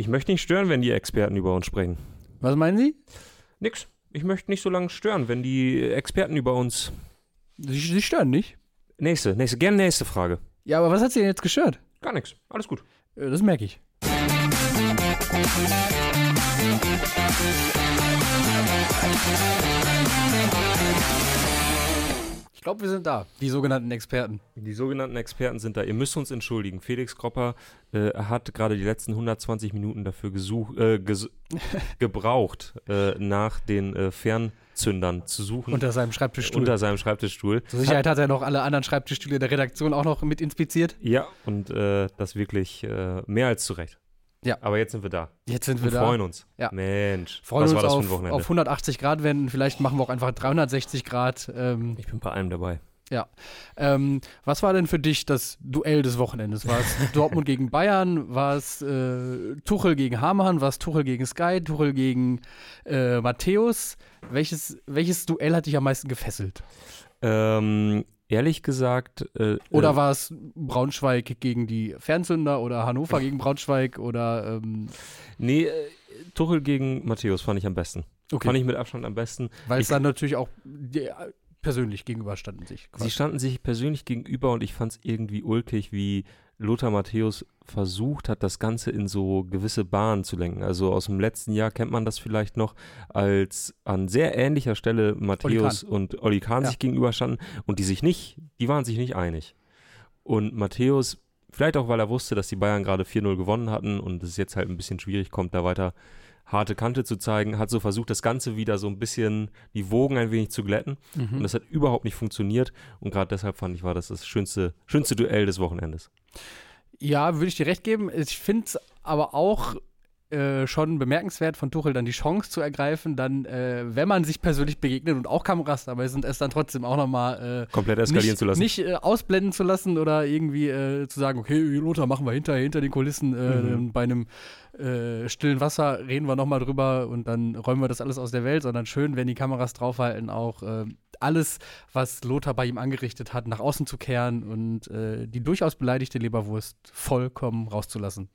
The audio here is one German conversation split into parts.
Ich möchte nicht stören, wenn die Experten über uns sprechen. Was meinen Sie? Nix. Ich möchte nicht so lange stören, wenn die Experten über uns. Sie, Sie stören nicht. Nächste, nächste, gerne nächste Frage. Ja, aber was hat Sie denn jetzt gestört? Gar nichts. Alles gut. Äh, Das merke ich. Ich glaube, wir sind da, die sogenannten Experten. Die sogenannten Experten sind da. Ihr müsst uns entschuldigen. Felix Kropper äh, hat gerade die letzten 120 Minuten dafür gesuch, äh, ges gebraucht, äh, nach den äh, Fernzündern zu suchen. Unter seinem Schreibtischstuhl. unter seinem Schreibtischstuhl. Zur Sicherheit hat er noch alle anderen Schreibtischstühle der Redaktion auch noch mit inspiziert. Ja, und äh, das wirklich äh, mehr als zu Recht. Ja. Aber jetzt sind wir da. Jetzt sind wir Wir da. freuen uns. Ja. Mensch, Freuen was uns war das auf, für ein Wochenende? auf 180 Grad wenden. Vielleicht machen wir auch einfach 360 Grad. Ähm, ich bin bei allem dabei. ähm, was war denn für dich das Duell des Wochenendes? War es Dortmund gegen Bayern? War es äh, Tuchel gegen Hamann? War es Tuchel gegen Sky? Tuchel gegen äh, Matthäus? Welches, welches Duell hat dich am meisten gefesselt? Ähm, ehrlich gesagt, äh, Oder äh, war es Braunschweig gegen die Fernzünder oder Hannover gegen Braunschweig oder ähm, nee, äh, Tuchel gegen Matthäus fand ich am besten. okay, Fand ich mit Abstand am besten. weil es dann natürlich auch die, äh, persönlich gegenüberstanden sich. Sie quasi. standen sich persönlich gegenüber und ich fand es irgendwie ulkig, wie Lothar Matthäus versucht hat, das Ganze in so gewisse Bahnen zu lenken. Also aus dem letzten Jahr kennt man das vielleicht noch, als an sehr ähnlicher Stelle Matthäus und Olli Kahn Ja. sich gegenüberstanden und die sich nicht, die waren sich nicht einig. Und Matthäus, vielleicht auch, weil er wusste, dass die Bayern gerade 4-0 gewonnen hatten und es jetzt halt ein bisschen schwierig kommt, da weiter harte Kante zu zeigen, hat so versucht, das Ganze wieder so ein bisschen, die Wogen ein wenig zu glätten. Und Mhm. das hat überhaupt nicht funktioniert. Und gerade deshalb fand ich, war das das schönste, schönste Duell des Wochenendes. Ja, würde ich dir recht geben. Ich finde es aber auch äh, schon bemerkenswert von Tuchel dann die Chance zu ergreifen, dann, äh, wenn man sich persönlich begegnet und auch Kameras dabei sind, es dann trotzdem auch nochmal äh, Komplett eskalieren nicht, zu lassen. nicht äh, ausblenden zu lassen oder irgendwie äh, zu sagen, okay, Lothar, machen wir hinter, hinter den Kulissen äh, Mhm. bei einem stillen Wasser reden wir nochmal drüber und dann räumen wir das alles aus der Welt, sondern schön, wenn die Kameras draufhalten, auch alles, was Lothar bei ihm angerichtet hat, nach außen zu kehren und die durchaus beleidigte Leberwurst vollkommen rauszulassen.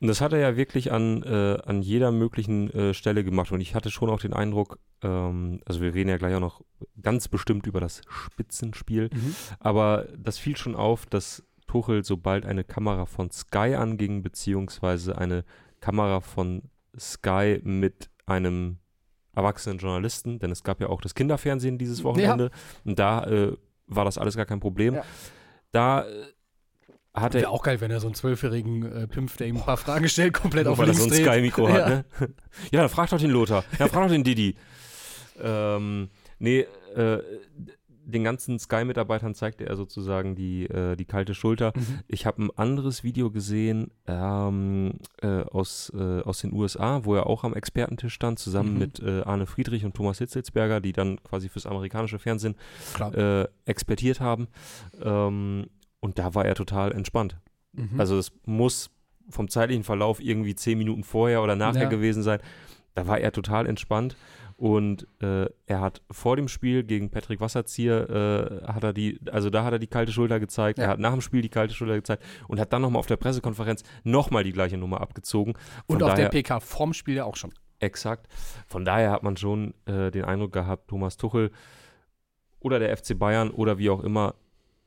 Und das hat er ja wirklich an, äh, an jeder möglichen äh, Stelle gemacht. Und ich hatte schon auch den Eindruck, ähm, also wir reden ja gleich auch noch ganz bestimmt über das Spitzenspiel, aber das fiel schon auf, dass Tuchel, sobald eine Kamera von Sky anging, beziehungsweise eine Kamera von Sky mit einem erwachsenen Journalisten, denn es gab ja auch das Kinderfernsehen dieses Wochenende, und da äh, war das alles gar kein Problem. Ja. Da hat er Wäre auch geil, wenn er so einen zwölfjährigen äh, Pimpf, der ihm ein paar Fragen stellt, komplett Nur auf weil er links so ein. Sky-Mikro Ja. hat, ne? Ja, dann frag doch den Lothar. Ja, frag doch den Didi. ähm, nee, äh, den ganzen Sky-Mitarbeitern zeigte er sozusagen die, äh, die kalte Schulter. Mhm. Ich habe ein anderes Video gesehen ähm, äh, aus, äh, aus den USA, wo er auch am Expertentisch stand, zusammen Mhm. mit äh, Arne Friedrich und Thomas Hitzelsberger, die dann quasi fürs amerikanische Fernsehen äh, expertiert haben. Ähm, und da war er total entspannt. Mhm. Also es muss vom zeitlichen Verlauf irgendwie zehn Minuten vorher oder nachher Ja. gewesen sein. Da war er total entspannt und äh, er hat vor dem Spiel gegen Patrick Wasserzieher äh, hat er die, also da hat er die kalte Schulter gezeigt. Ja. Er hat nach dem Spiel die kalte Schulter gezeigt und hat dann nochmal auf der Pressekonferenz nochmal die gleiche Nummer abgezogen. Von und auf daher, der PK vorm Spiel ja auch schon. Exakt. Von daher hat man schon äh, den Eindruck gehabt, Thomas Tuchel oder der FC Bayern oder wie auch immer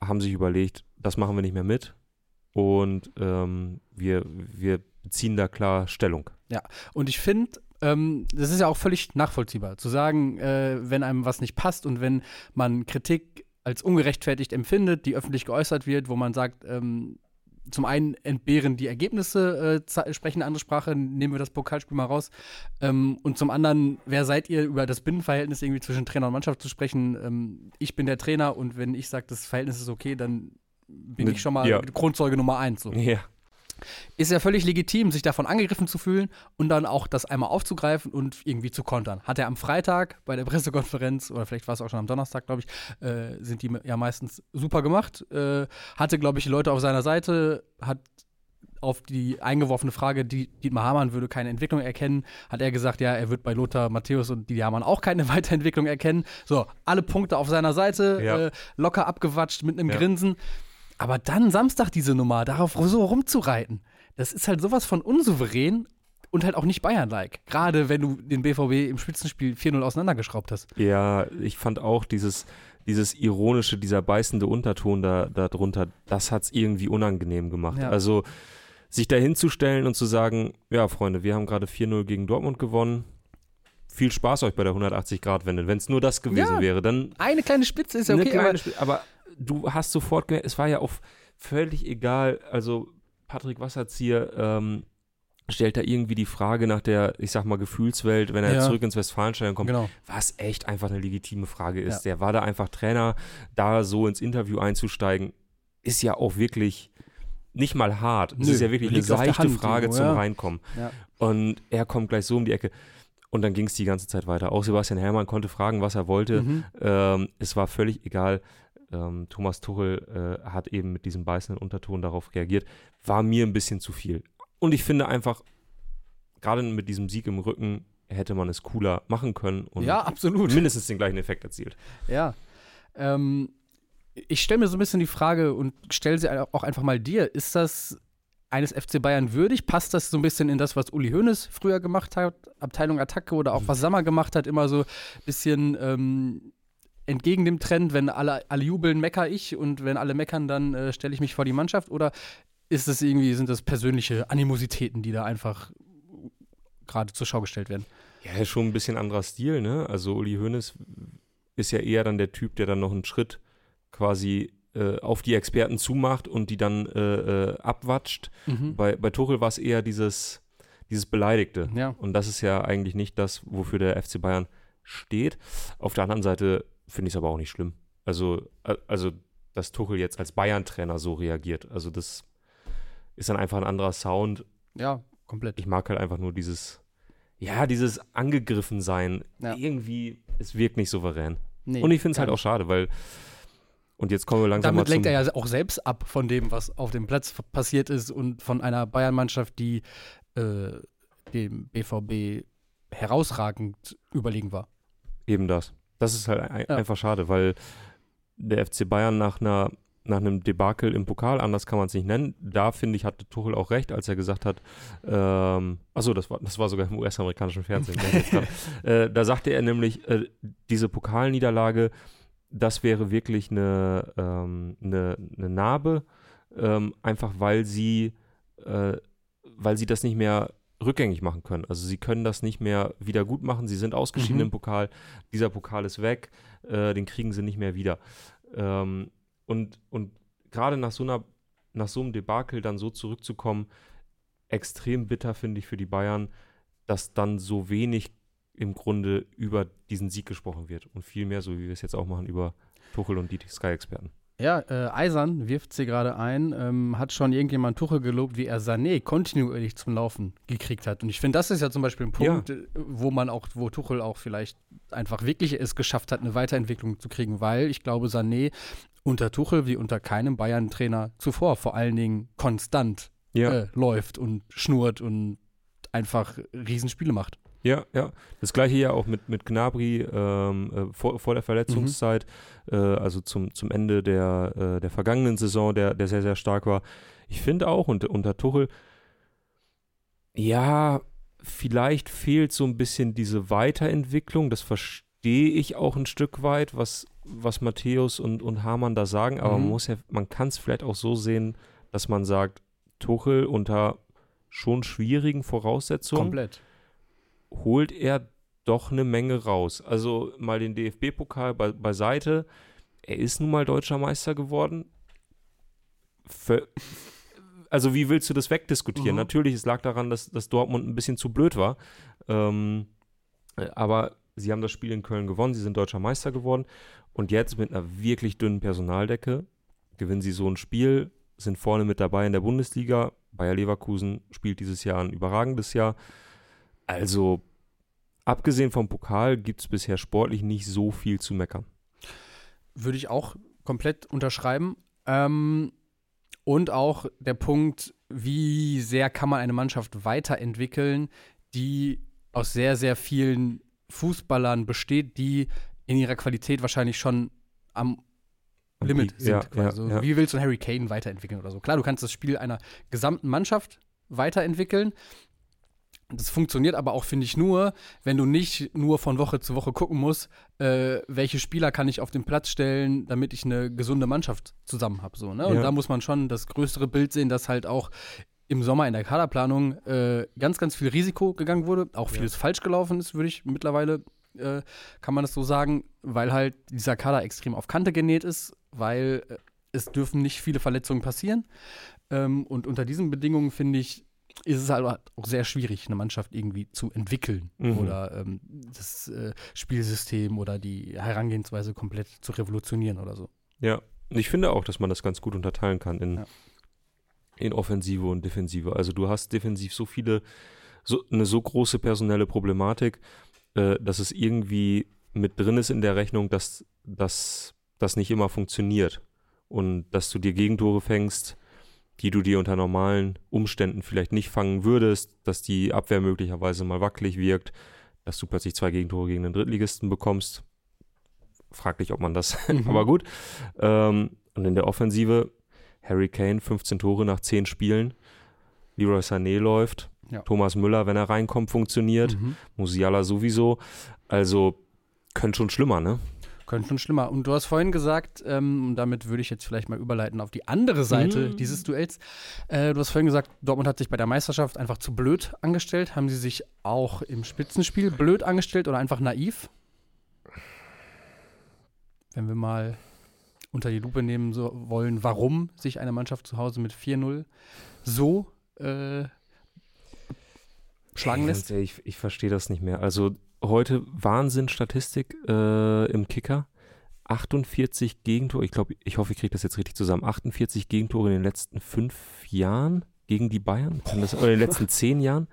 haben sich überlegt, das machen wir nicht mehr mit und ähm, wir, wir beziehen da klar Stellung. Und ich finde, ähm, das ist ja auch völlig nachvollziehbar, zu sagen, äh, wenn einem was nicht passt und wenn man Kritik als ungerechtfertigt empfindet, die öffentlich geäußert wird, wo man sagt, ähm, zum einen entbehren die Ergebnisse, äh, sprechen eine andere Sprache, nehmen wir das Pokalspiel mal raus. Ähm, und zum anderen, wer seid ihr, über das Binnenverhältnis irgendwie zwischen Trainer und Mannschaft zu sprechen? Ähm, ich bin der Trainer und wenn ich sage, das Verhältnis ist okay, dann bin Ne- ich schon mal ja. Kronzeuge Nummer eins. So Ja. Ist ja völlig legitim, sich davon angegriffen zu fühlen und dann auch das einmal aufzugreifen und irgendwie zu kontern. Hat er am Freitag bei der Pressekonferenz, oder vielleicht war es auch schon am Donnerstag, glaube ich, äh, sind die ja meistens super gemacht. Äh, hatte, glaube ich, Leute auf seiner Seite, hat auf die eingeworfene Frage, die Dietmar Hamann würde keine Entwicklung erkennen, hat er gesagt, ja, er wird bei Lothar Matthäus und Dietmar Hamann auch keine Weiterentwicklung erkennen. So, alle Punkte auf seiner Seite, Ja. äh, locker abgewatscht mit einem Ja. Grinsen. Aber dann Samstag diese Nummer, darauf so rumzureiten, das ist halt sowas von unsouverän und halt auch nicht Bayern-like. Gerade wenn du den BVB im Spitzenspiel 4-0 auseinandergeschraubt hast. Ja, ich fand auch dieses, dieses ironische, dieser beißende Unterton da, da drunter, das hat es irgendwie unangenehm gemacht. Ja. Also sich da hinzustellen und zu sagen, ja, Freunde, wir haben gerade 4-0 gegen Dortmund gewonnen. Viel Spaß euch bei der 180-Grad-Wende. Wenn es nur das gewesen Ja. wäre, dann Eine kleine Spitze ist ja eine okay, kleine aber aber du hast sofort gemerkt, es war ja auch völlig egal. Also Patrick Wasserzieher ähm, stellt da irgendwie die Frage nach der, ich sag mal, Gefühlswelt, wenn er Ja. zurück ins Westfalenstadion kommt, genau. was echt einfach eine legitime Frage ist. Der war da einfach Trainer, da so ins Interview einzusteigen, ist ja auch wirklich nicht mal hart. Es ist ja wirklich eine seichte Hand Frage irgendwo, zum ja. Reinkommen. Ja. Und er kommt gleich so um die Ecke. Und dann ging es die ganze Zeit weiter. Auch Sebastian Herrmann konnte fragen, was er wollte. Mhm. Ähm, es war völlig egal. Ähm, Thomas Tuchel äh, hat eben mit diesem beißenden Unterton darauf reagiert. War mir ein bisschen zu viel. Und ich finde einfach, gerade mit diesem Sieg im Rücken hätte man es cooler machen können und Ja, absolut. mindestens den gleichen Effekt erzielt. Ja. Ähm, ich stelle mir so ein bisschen die Frage und stelle sie auch einfach mal dir. Ist das eines FC Bayern würdig? Passt das so ein bisschen in das, was Uli Hoeneß früher gemacht hat, Abteilung Attacke oder auch was Sammer gemacht hat, immer so ein bisschen ähm, entgegen dem Trend, wenn alle, alle jubeln, mecker ich und wenn alle meckern, dann äh, stelle ich mich vor die Mannschaft? Oder ist es irgendwie, sind das persönliche Animositäten, die da einfach gerade zur Schau gestellt werden? Ja, schon ein bisschen anderer Stil, ne? Also Uli Hoeneß ist ja eher dann der Typ, der dann noch einen Schritt quasi äh, auf die Experten zumacht und die dann äh, äh, abwatscht. Mhm. Bei, bei Tuchel war es eher dieses, dieses Beleidigte. Ja. Und das ist ja eigentlich nicht das, wofür der FC Bayern steht. Auf der anderen Seite finde ich es aber auch nicht schlimm. Also, also, dass Tuchel jetzt als Bayern-Trainer so reagiert. Also, das ist dann einfach ein anderer Sound. Ja, komplett. Ich mag halt einfach nur dieses, ja, dieses angegriffen sein. Ja. Irgendwie, es wirkt nicht souverän. Nee, Und ich finde es halt auch schade, weil, und jetzt kommen wir langsam Damit lenkt er ja auch selbst ab von dem, was auf dem Platz passiert ist und von einer Bayern-Mannschaft, die äh, dem BVB herausragend überlegen war. Eben das. Das ist halt ein, Ja. einfach schade, weil der FC Bayern nach einer nach einem Debakel im Pokal, anders kann man es nicht nennen, da finde ich, hatte Tuchel auch recht, als er gesagt hat, ähm, achso, das war, das war sogar im US-amerikanischen Fernsehen. grad. äh, da sagte er nämlich, äh, diese Pokalniederlage, das wäre wirklich eine, ähm, eine, eine Narbe, ähm, einfach weil sie, äh, weil sie das nicht mehr rückgängig machen können. Also sie können das nicht mehr wieder gut machen. Sie sind ausgeschieden Mhm. im Pokal. Dieser Pokal ist weg. Äh, den kriegen sie nicht mehr wieder. Ähm, und und gerade nach so einer, nach so einem Debakel dann so zurückzukommen, extrem bitter finde ich für die Bayern, dass dann so wenig im Grunde über diesen Sieg gesprochen wird und viel mehr, so wie wir es jetzt auch machen, über Tuchel und die Sky-Experten. Ja, äh, Eisern wirft sie gerade ein, ähm, hat schon irgendjemand Tuchel gelobt, wie er Sané kontinuierlich zum Laufen gekriegt hat. Und ich finde, das ist ja zum Beispiel ein Punkt, äh, wo man auch, wo Tuchel auch vielleicht einfach wirklich es geschafft hat, eine Weiterentwicklung zu kriegen, weil ich glaube, Sané unter Tuchel wie unter keinem Bayern-Trainer zuvor vor allen Dingen konstant Ja, äh, läuft und schnurrt und einfach Riesenspiele macht. Ja, ja. Das gleiche ja auch mit, mit Gnabry ähm, äh, vor, vor der Verletzungszeit, äh, also zum, zum Ende der, äh, der vergangenen Saison, der, der sehr, sehr stark war. Ich finde auch unter, unter Tuchel, ja, vielleicht fehlt so ein bisschen diese Weiterentwicklung. Das verstehe ich auch ein Stück weit, was, was Matthäus und, und Hamann da sagen, aber Mhm. man muss ja, man kann es vielleicht auch so sehen, dass man sagt, Tuchel unter schon schwierigen Voraussetzungen Komplett. Holt er doch eine Menge raus. Also mal den DFB-Pokal be beiseite. Er ist nun mal deutscher Meister geworden. Vö- also wie willst du das wegdiskutieren? Mhm. Natürlich, es lag daran, dass, dass Dortmund ein bisschen zu blöd war. Ähm, äh, aber sie haben das Spiel in Köln gewonnen, sie sind deutscher Meister geworden. Und jetzt mit einer wirklich dünnen Personaldecke gewinnen sie so ein Spiel, sind vorne mit dabei in der Bundesliga. Bayer Leverkusen spielt dieses Jahr ein überragendes Jahr. Also, abgesehen vom Pokal gibt es bisher sportlich nicht so viel zu meckern. Würde ich auch komplett unterschreiben. Ähm, und auch der Punkt, wie sehr kann man eine Mannschaft weiterentwickeln, die aus sehr, sehr vielen Fußballern besteht, die in ihrer Qualität wahrscheinlich schon am Limit sind. ja, quasi. ja, So, ja. Wie willst du einen Harry Kane weiterentwickeln oder so? Klar, du kannst das Spiel einer gesamten Mannschaft weiterentwickeln. Das funktioniert aber auch, finde ich, nur, wenn du nicht nur von Woche zu Woche gucken musst, äh, welche Spieler kann ich auf den Platz stellen, damit ich eine gesunde Mannschaft zusammen habe. So, ne? Und da muss man schon das größere Bild sehen, dass halt auch im Sommer in der Kaderplanung äh, ganz, ganz viel Risiko gegangen wurde, auch vieles ja. falsch gelaufen ist, würde ich mittlerweile, äh, kann man das so sagen, weil halt dieser Kader extrem auf Kante genäht ist, weil äh, es dürfen nicht viele Verletzungen passieren. Ähm, und unter diesen Bedingungen, finde ich, ist es halt auch sehr schwierig, eine Mannschaft irgendwie zu entwickeln mhm. oder ähm, das äh, Spielsystem oder die Herangehensweise komplett zu revolutionieren oder so. Ja, ich finde auch, dass man das ganz gut unterteilen kann in, ja. in Offensive und Defensive. Also du hast defensiv so viele, so, eine so große personelle Problematik, äh, dass es irgendwie mit drin ist in der Rechnung, dass das nicht immer funktioniert und dass du dir Gegentore fängst, die du dir unter normalen Umständen vielleicht nicht fangen würdest, dass die Abwehr möglicherweise mal wackelig wirkt, dass du plötzlich zwei Gegentore gegen den Drittligisten bekommst. Fraglich, ob man das, mhm. aber gut. Ähm, und in der Offensive, Harry Kane, 15 Tore nach 10 Spielen. Leroy Sané läuft. Ja. Thomas Müller, wenn er reinkommt, funktioniert. Mhm. Musiala sowieso. Also könnte schon schlimmer, ne? Könnte schon schlimmer. Und du hast vorhin gesagt, ähm, und damit würde ich jetzt vielleicht mal überleiten auf die andere Seite mhm. dieses Duells. Äh, du hast vorhin gesagt, Dortmund hat sich bei der Meisterschaft einfach zu blöd angestellt. Haben sie sich auch im Spitzenspiel blöd angestellt oder einfach naiv? Wenn wir mal unter die Lupe nehmen so wollen, warum sich eine Mannschaft zu Hause mit 4-0 so äh, schlagen lässt? Ich, ich verstehe das nicht mehr. Also heute Wahnsinn-Statistik äh, im Kicker. 48 Gegentore, ich glaube, ich hoffe, ich kriege das jetzt richtig zusammen. 48 Gegentore in den letzten fünf Jahren gegen die Bayern, das, oder in den letzten zehn Jahren.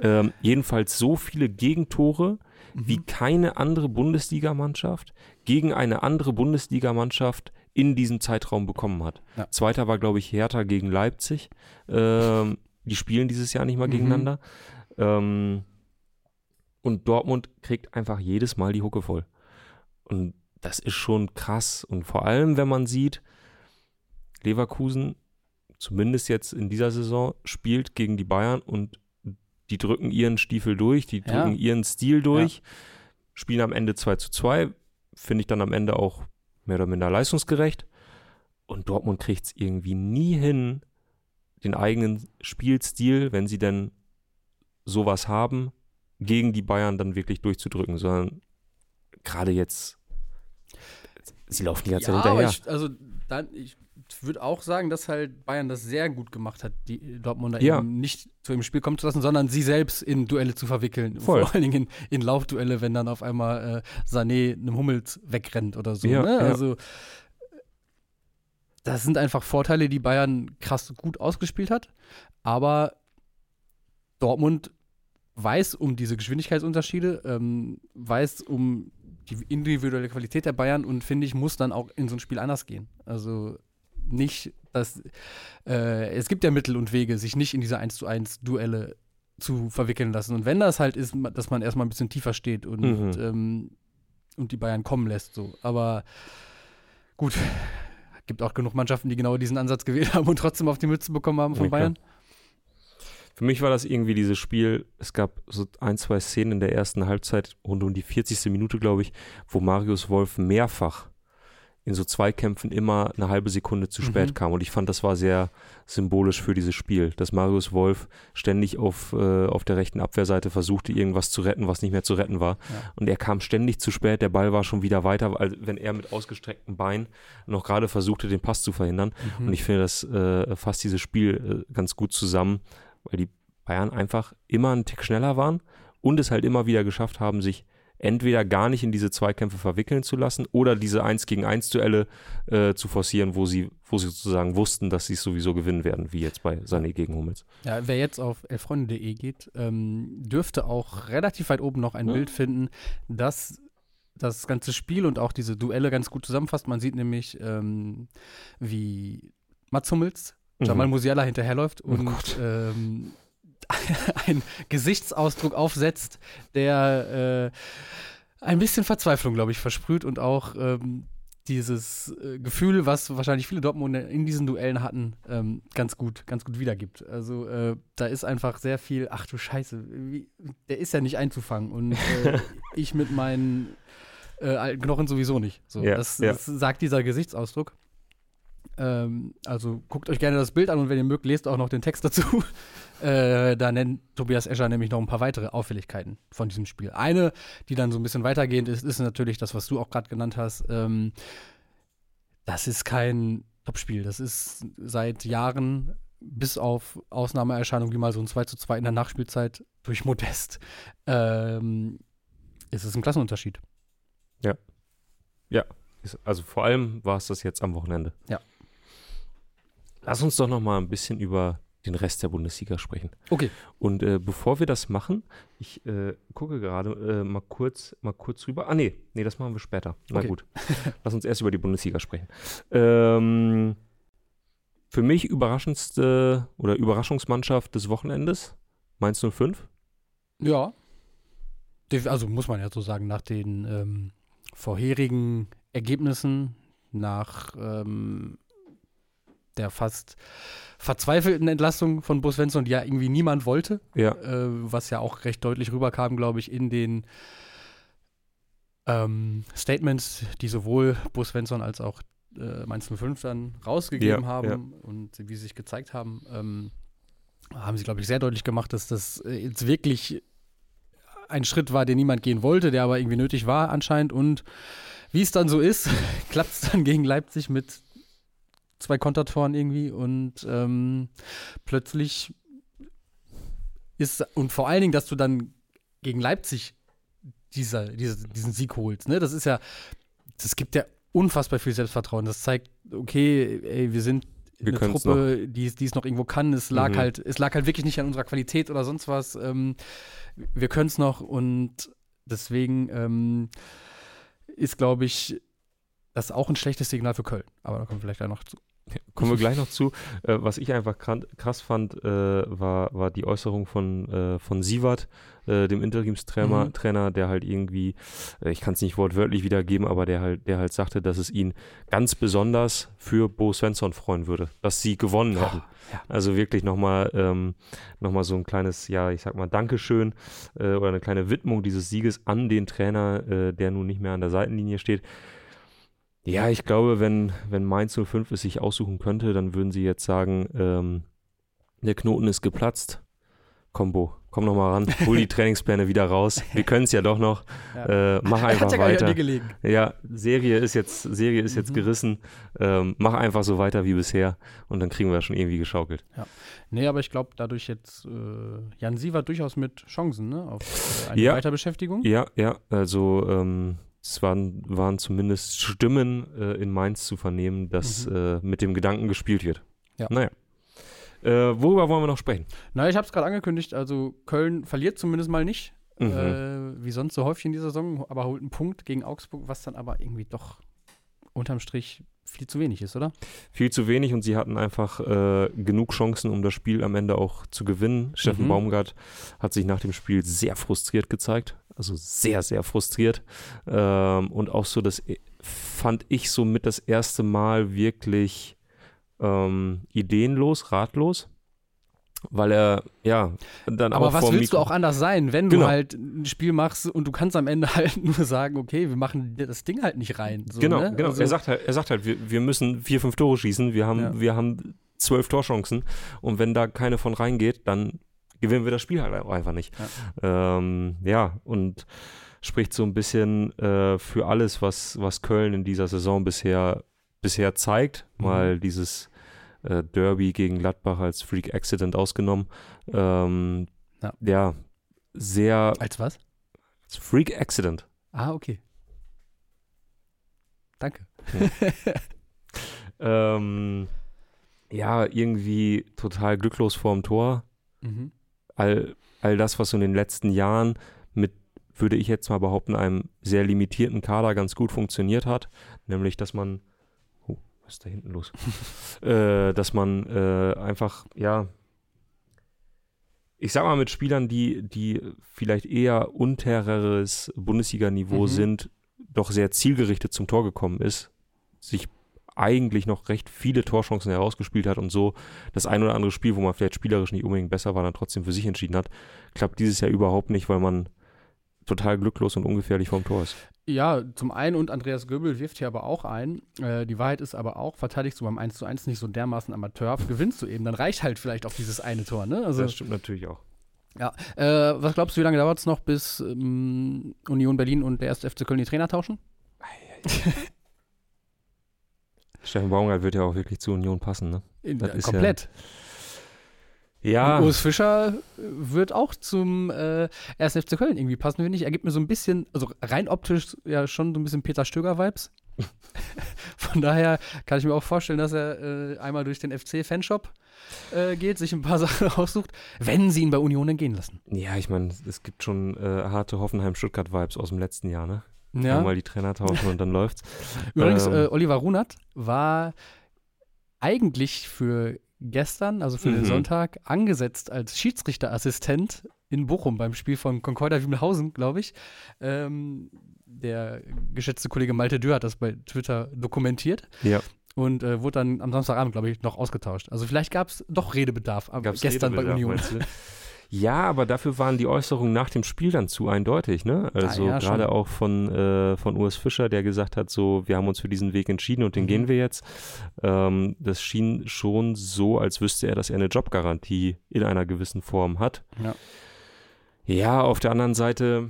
Ähm, jedenfalls so viele Gegentore mhm. wie keine andere Bundesligamannschaft gegen eine andere Bundesligamannschaft in diesem Zeitraum bekommen hat. Ja. Zweiter war, glaube ich, Hertha gegen Leipzig. Ähm, die spielen dieses Jahr nicht mal mhm. gegeneinander. Ähm, und Dortmund kriegt einfach jedes Mal die Hucke voll. Und das ist schon krass. Und vor allem, wenn man sieht, Leverkusen, zumindest jetzt in dieser Saison, spielt gegen die Bayern und die drücken ihren Stiefel durch, die ja. drücken ihren Stil durch, ja. spielen am Ende 2 zu 2, finde ich dann am Ende auch mehr oder minder leistungsgerecht. Und Dortmund kriegt es irgendwie nie hin, den eigenen Spielstil, wenn sie denn sowas haben, gegen die Bayern dann wirklich durchzudrücken, sondern gerade jetzt, sie laufen die ganze ja, Zeit hinterher. Ich, also dann, ich würde auch sagen, dass halt Bayern das sehr gut gemacht hat, die Dortmunder ja. eben nicht zu dem Spiel kommen zu lassen, sondern sie selbst in Duelle zu verwickeln. Voll. Vor allen Dingen in, in Laufduelle, wenn dann auf einmal äh, Sané einem Hummels wegrennt oder so. Ja, ne? Also das sind einfach Vorteile, die Bayern krass gut ausgespielt hat. Aber Dortmund weiß um diese Geschwindigkeitsunterschiede, ähm, weiß um die individuelle Qualität der Bayern und finde ich, muss dann auch in so ein Spiel anders gehen. Also nicht, dass äh, es gibt ja Mittel und Wege, sich nicht in diese 1 zu 1 Duelle zu verwickeln lassen. Und wenn das halt ist, dass man erstmal ein bisschen tiefer steht und, mhm. ähm, und die Bayern kommen lässt, so. Aber gut, gibt auch genug Mannschaften, die genau diesen Ansatz gewählt haben und trotzdem auf die Mütze bekommen haben von ja, Bayern. Klar. Für mich war das irgendwie dieses Spiel, es gab so ein, zwei Szenen in der ersten Halbzeit, rund um die 40. Minute, glaube ich, wo Marius Wolf mehrfach in so Zweikämpfen immer eine halbe Sekunde zu spät mhm. kam. Und ich fand, das war sehr symbolisch für dieses Spiel, dass Marius Wolf ständig auf, äh, auf der rechten Abwehrseite versuchte, irgendwas zu retten, was nicht mehr zu retten war. Ja. Und er kam ständig zu spät, der Ball war schon wieder weiter, als wenn er mit ausgestrecktem Bein noch gerade versuchte, den Pass zu verhindern. Mhm. Und ich finde, das äh, fasst dieses Spiel äh, ganz gut zusammen weil die Bayern einfach immer einen Tick schneller waren und es halt immer wieder geschafft haben, sich entweder gar nicht in diese Zweikämpfe verwickeln zu lassen oder diese 1 gegen 1 Duelle äh, zu forcieren, wo sie, wo sie sozusagen wussten, dass sie es sowieso gewinnen werden, wie jetzt bei Sané gegen Hummels. Ja, wer jetzt auf elfreunde.de geht, ähm, dürfte auch relativ weit oben noch ein ja. Bild finden, das das ganze Spiel und auch diese Duelle ganz gut zusammenfasst. Man sieht nämlich, ähm, wie Mats Hummels Jamal mhm. Musiala hinterherläuft oh und oh ähm, einen Gesichtsausdruck aufsetzt, der äh, ein bisschen Verzweiflung, glaube ich, versprüht und auch ähm, dieses äh, Gefühl, was wahrscheinlich viele Dortmunder in diesen Duellen hatten, ähm, ganz gut, ganz gut wiedergibt. Also äh, da ist einfach sehr viel, ach du Scheiße, wie, der ist ja nicht einzufangen und äh, ich mit meinen äh, alten Knochen sowieso nicht. So, Ja, das, ja. das sagt dieser Gesichtsausdruck. Ähm, also guckt euch gerne das Bild an und wenn ihr mögt, lest auch noch den Text dazu. Äh, da nennt Tobias Escher nämlich noch ein paar weitere Auffälligkeiten von diesem Spiel. Eine, die dann so ein bisschen weitergehend ist, ist natürlich das, was du auch gerade genannt hast. Ähm, das ist kein Topspiel. Das ist seit Jahren, bis auf Ausnahmeerscheinungen wie mal so ein 2 zu 2 in der Nachspielzeit durch Modest, ähm, ist es ein Klassenunterschied. Ist- Also vor allem war es das jetzt am Wochenende. Ja. Lass uns doch noch mal ein bisschen über den Rest der Bundesliga sprechen. Okay. Und äh, bevor wir das machen, ich äh, gucke gerade äh, mal kurz mal kurz rüber. Ah nee, nee, das machen wir später. Na Okay. gut. Lass uns erst über die Bundesliga sprechen. Ähm, für mich überraschendste oder Überraschungsmannschaft des Wochenendes Mainz 05. Ja. Also muss man ja so sagen, nach den ähm, vorherigen Ergebnissen, nach ähm, der fast verzweifelten Entlassung von Bo Svensson, die ja irgendwie niemand wollte, Ja, äh, was ja auch recht deutlich rüberkam, glaube ich, in den ähm, Statements, die sowohl Bo Svensson als auch äh, Mainz 05 dann rausgegeben Ja, haben ja. und wie sie sich gezeigt haben, ähm, haben sie, glaube ich, sehr deutlich gemacht, dass das äh, jetzt wirklich ein Schritt war, den niemand gehen wollte, der aber irgendwie nötig war anscheinend. Und wie es dann so ist, klappt es dann gegen Leipzig mit zwei Kontertoren irgendwie und ähm, plötzlich ist, und vor allen Dingen, dass du dann gegen Leipzig dieser, dieser, diesen Sieg holst, ne? Das ist ja, das gibt ja unfassbar viel Selbstvertrauen. Das zeigt, okay, ey, wir sind Wir eine Truppe, die es die es noch irgendwo kann. Es lag Mhm. halt, es lag halt wirklich nicht an unserer Qualität oder sonst was. Ähm, wir können es noch und deswegen ähm, ist, glaube ich, das auch ein schlechtes Signal für Köln. Aber da kommen wir vielleicht gleich noch zu. Kommen wir gleich noch zu. Äh, was ich einfach krass fand, äh, war, war die Äußerung von, äh, von Sievert, äh, dem Interimstrainer, Mhm. Trainer, der halt irgendwie, äh, ich kann es nicht wortwörtlich wiedergeben, aber der halt, der halt sagte, dass es ihn ganz besonders für Bo Svensson freuen würde, dass sie gewonnen hätten. ja. Also wirklich nochmal ähm, noch mal so ein kleines, ja, ich sag mal, Dankeschön äh, oder eine kleine Widmung dieses Sieges an den Trainer, der nun nicht mehr an der Seitenlinie steht. Ja, ich glaube, wenn, wenn Mainz 05 es sich aussuchen könnte, dann würden sie jetzt sagen, ähm, der Knoten ist geplatzt. Combo, komm noch mal ran, hol die Trainingspläne wieder raus. Wir können es ja doch noch. Ja. Äh, mach Hat einfach ja nicht an weiter. gelegen. Ja, Serie ist jetzt, Serie ist jetzt Mhm. gerissen. Ähm, mach einfach so weiter wie bisher und dann kriegen wir das schon irgendwie geschaukelt. Nee, aber ich glaube, dadurch jetzt äh, Jan Sievert durchaus mit Chancen ne, auf äh, eine Ja. Weiterbeschäftigung. Ja, ja, also ähm, es waren, waren zumindest Stimmen äh, in Mainz zu vernehmen, dass Mhm. äh, mit dem Gedanken gespielt wird. Ja. Naja. Äh, worüber wollen wir noch sprechen? Na, ich habe es gerade angekündigt, also Köln verliert zumindest mal nicht, Mhm. äh, wie sonst so häufig in dieser Saison, aber holt einen Punkt gegen Augsburg, was dann aber irgendwie doch unterm Strich viel zu wenig ist, oder? Viel zu wenig und sie hatten einfach äh, genug Chancen, um das Spiel am Ende auch zu gewinnen. Steffen Mhm. Baumgart hat sich nach dem Spiel sehr frustriert gezeigt. Also sehr, sehr frustriert. Ähm, und auch so, das e- fand ich so mit das erste Mal wirklich ähm, ideenlos, ratlos. Weil er, ja, dann Aber auch was vor willst du Mikro- auch anders sein, wenn Genau. du halt ein Spiel machst und du kannst am Ende halt nur sagen, okay, wir machen das Ding halt nicht rein. So, genau, ne? genau. Also, er sagt halt, er sagt halt wir, wir müssen vier, fünf Tore schießen. Wir haben, Ja. wir haben zwölf Torchancen und wenn da keine von reingeht, dann gewinnen wir das Spiel halt auch einfach nicht. Ja, ähm, ja und spricht so ein bisschen äh, für alles, was, was Köln in dieser Saison bisher, bisher zeigt. Mhm. Mal dieses äh, Derby gegen Gladbach als Freak Accident ausgenommen. Ähm, Ja. ja, sehr als was? als Freak Accident. Ah, okay. Danke. Ähm, ja, irgendwie total glücklos vorm Tor. Mhm. All, all das, was so in den letzten Jahren mit, würde ich jetzt mal behaupten, einem sehr limitierten Kader ganz gut funktioniert hat. Nämlich, dass man. Was ist da hinten los? äh, dass man äh, einfach, ja. Ich sag mal, mit Spielern, die, die vielleicht eher untereres Bundesliga-Niveau Mhm. sind, doch sehr zielgerichtet zum Tor gekommen ist. sich eigentlich noch recht viele Torchancen herausgespielt hat und so das ein oder andere Spiel, wo man vielleicht spielerisch nicht unbedingt besser war, dann trotzdem für sich entschieden hat, klappt dieses Jahr überhaupt nicht, weil man total glücklos und ungefährlich vorm Tor ist. Ja, zum einen und Andreas Göbel wirft hier aber auch ein. Äh, die Wahrheit ist aber auch, verteidigst du beim 1 zu 1 nicht so dermaßen Amateur, gewinnst du eben, dann reicht halt vielleicht auch dieses eine Tor, ne? Also, das stimmt natürlich auch. Ja, äh, was glaubst du, wie lange dauert es noch, bis ähm, Union Berlin und der erste FC Köln die Trainer tauschen? Steffen Baumgart wird ja auch wirklich zu Union passen, ne? In, komplett. Ja. Und Urs Fischer wird auch zum äh, 1. FC Köln irgendwie passen, finde ich. Er gibt mir so ein bisschen, also rein optisch ja schon so ein bisschen Peter Stöger-Vibes. Von daher kann ich mir auch vorstellen, dass er äh, einmal durch den FC-Fanshop äh, geht, sich ein paar Sachen aussucht, wenn sie ihn bei Union gehen lassen. Ja, ich meine, es gibt schon äh, harte Hoffenheim-Stuttgart-Vibes aus dem letzten Jahr, ne? Ja. Einmal die Trainer tauschen und dann läuft's. Übrigens, ähm, äh, Oliver Runert war eigentlich für gestern, also für mhm. den Sonntag, angesetzt als Schiedsrichterassistent in Bochum beim Spiel von Concordia Wiemelhausen, glaube ich. Ähm, der geschätzte Kollege Malte Dürr hat das bei Twitter dokumentiert. Ja. Und äh, wurde dann am Samstagabend, glaube ich, noch ausgetauscht. Also vielleicht gab es doch Redebedarf gab's gestern Redebedarf, bei Union. Ja, aber dafür waren die Äußerungen nach dem Spiel dann zu eindeutig, ne? Also ja, gerade auch von, äh, von Urs Fischer, der gesagt hat, so, wir haben uns für diesen Weg entschieden und den mhm. gehen wir jetzt. Ähm, das schien schon so, als wüsste er, dass er eine Jobgarantie in einer gewissen Form hat. Ja. Ja, auf der anderen Seite,